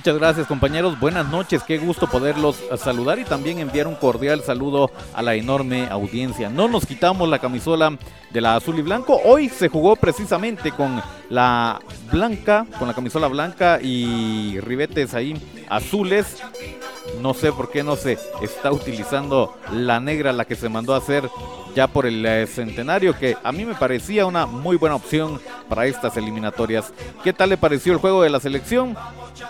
Muchas gracias compañeros, buenas noches, qué gusto poderlos saludar y también enviar un cordial saludo a la enorme audiencia. No nos quitamos la camisola de la azul y blanco, hoy se jugó precisamente con la blanca, con la camisola blanca y ribetes ahí azules. No sé por qué no se está utilizando la negra, la que se mandó a hacer ya por el eh, centenario, que a mí me parecía una muy buena opción para estas eliminatorias. ¿Qué tal le pareció el juego de la selección?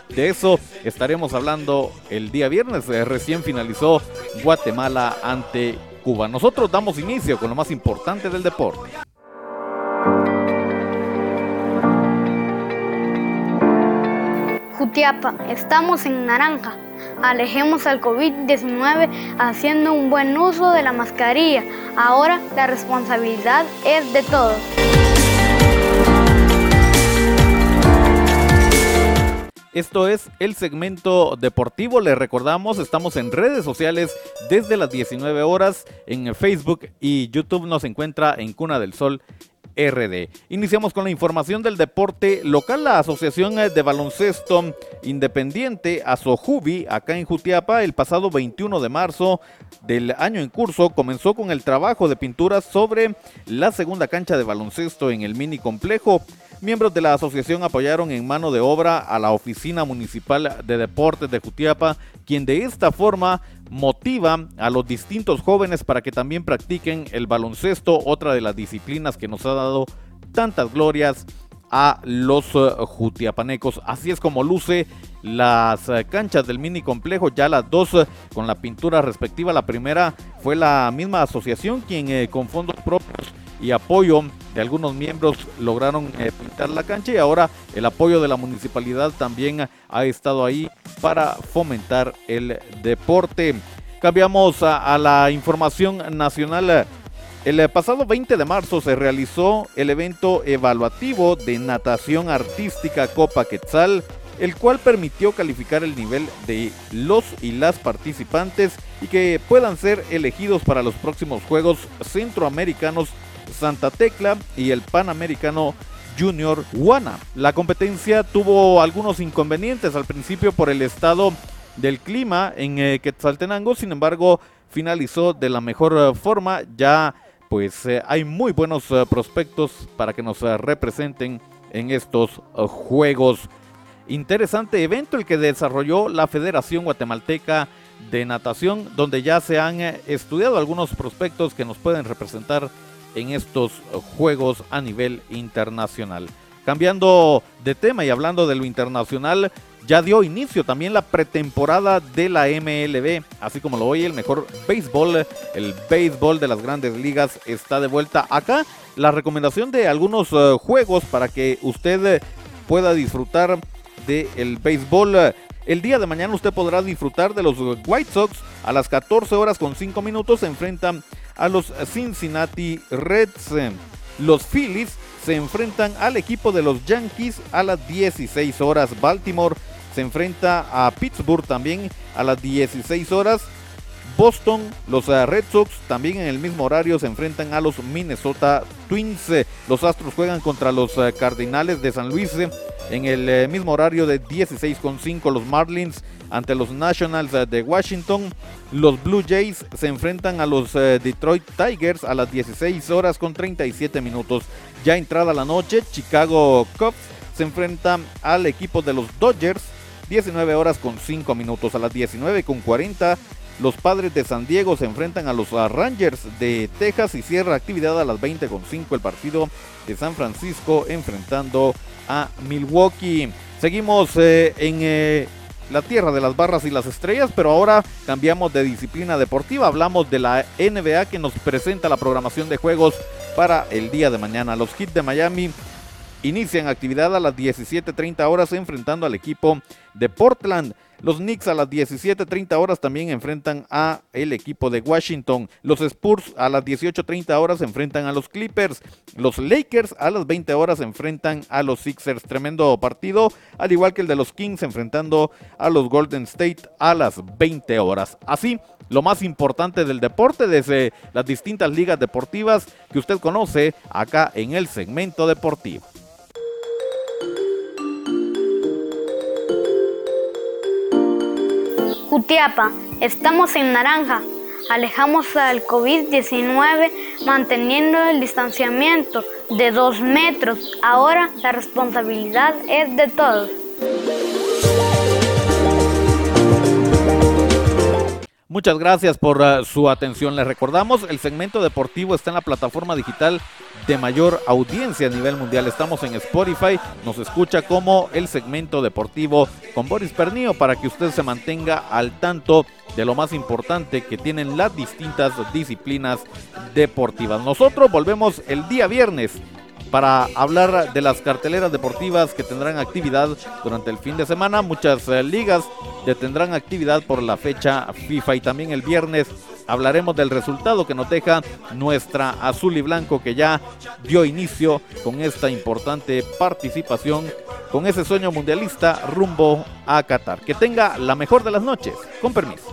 De eso estaremos hablando el día viernes. Eh, recién finalizó Guatemala ante Cuba. Nosotros damos inicio con lo más importante del deporte. Jutiapa, estamos en naranja. Alejemos al COVID-19 haciendo un buen uso de la mascarilla. Ahora la responsabilidad es de todos. Esto es el segmento deportivo. Les recordamos, estamos en redes sociales desde las 19 horas. En Facebook y YouTube nos encuentra en Cuna del Sol RD. Iniciamos con la información del deporte local. La Asociación de Baloncesto Independiente Asojubi, acá en Jutiapa, el pasado 21 de marzo del año en curso, comenzó con el trabajo de pinturas sobre la segunda cancha de baloncesto en el mini complejo. Miembros de la asociación apoyaron en mano de obra a la Oficina Municipal de Deportes de Jutiapa, quien de esta forma motiva a los distintos jóvenes para que también practiquen el baloncesto, otra de las disciplinas que nos ha dado tantas glorias a los eh, jutiapanecos. Así es como luce las eh, canchas del mini complejo, ya las dos eh, con la pintura respectiva. La primera fue la misma asociación quien con fondos propios y apoyo de algunos miembros lograron eh, pintar la cancha y ahora el apoyo de la municipalidad también ha estado ahí para fomentar el deporte. Cambiamos a, la información nacional. El pasado 20 de marzo se realizó el evento evaluativo de natación artística Copa Quetzal, el cual permitió calificar el nivel de los y las participantes y que puedan ser elegidos para los próximos Juegos Centroamericanos Santa Tecla y el Panamericano Junior Guana. La competencia tuvo algunos inconvenientes al principio por el estado del clima en eh, Quetzaltenango, sin embargo finalizó de la mejor eh, forma, ya pues eh, hay muy buenos prospectos para que nos representen en estos juegos. Interesante evento el que desarrolló la Federación Guatemalteca de Natación, donde ya se han estudiado algunos prospectos que nos pueden representar en estos juegos a nivel internacional. Cambiando de tema y hablando de lo internacional, ya dio inicio también la pretemporada de la MLB, así como lo oye el mejor béisbol, el béisbol de las grandes ligas está de vuelta acá. La recomendación de algunos eh, juegos para que usted eh, pueda disfrutar del el béisbol. El día de mañana usted podrá disfrutar de los White Sox a las 14 horas con 5 minutos. Se enfrentan a los Cincinnati Reds. Los Phillies se enfrentan al equipo de los Yankees a las 16 horas. Baltimore se enfrenta a Pittsburgh también a las 16 horas. Boston, los eh, Red Sox también en el mismo horario se enfrentan a los Minnesota Twins. Los Astros juegan contra los eh, Cardinales de San Luis en el eh, mismo horario de 16.5. Los Marlins ante los Nationals de Washington. Los Blue Jays se enfrentan a los Detroit Tigers a las 16 horas con 37 minutos. Ya entrada la noche, Chicago Cubs se enfrentan al equipo de los Dodgers 19 horas con 5 minutos a las 19 con 40 los padres de San Diego se enfrentan a los Rangers de Texas y cierra actividad a las 20.5 el partido de San Francisco enfrentando a Milwaukee. Seguimos eh, en eh, la tierra de las barras y las estrellas, pero ahora cambiamos de disciplina deportiva. Hablamos de la NBA que nos presenta la programación de juegos para el día de mañana. Los Heat de Miami inician actividad a las 17.30 horas enfrentando al equipo de Portland. Los Knicks a las 17.30 horas también enfrentan a el equipo de Washington. Los Spurs a las 18.30 horas enfrentan a los Clippers. Los Lakers a las 20 horas enfrentan a los Sixers. Tremendo partido, al igual que el de los Kings enfrentando a los Golden State a las 20 horas. Así, lo más importante del deporte desde las distintas ligas deportivas que usted conoce acá en el segmento deportivo. Jutiapa, estamos en naranja. Alejamos al COVID-19 manteniendo el distanciamiento de dos metros. Ahora la responsabilidad es de todos. Muchas gracias por uh, su atención. Les recordamos, el segmento deportivo está en la plataforma digital de mayor audiencia a nivel mundial. Estamos en Spotify, nos escucha como el segmento deportivo con Boris Pernillo para que usted se mantenga al tanto de lo más importante que tienen las distintas disciplinas deportivas. Nosotros volvemos el día viernes para hablar de las carteleras deportivas que tendrán actividad durante el fin de semana. Muchas eh, ligas detendrán actividad por la fecha FIFA y también el viernes hablaremos del resultado que nos deja nuestra azul y blanco que ya dio inicio con esta importante participación con ese sueño mundialista rumbo a Qatar. Que tenga la mejor de las noches. Con permiso.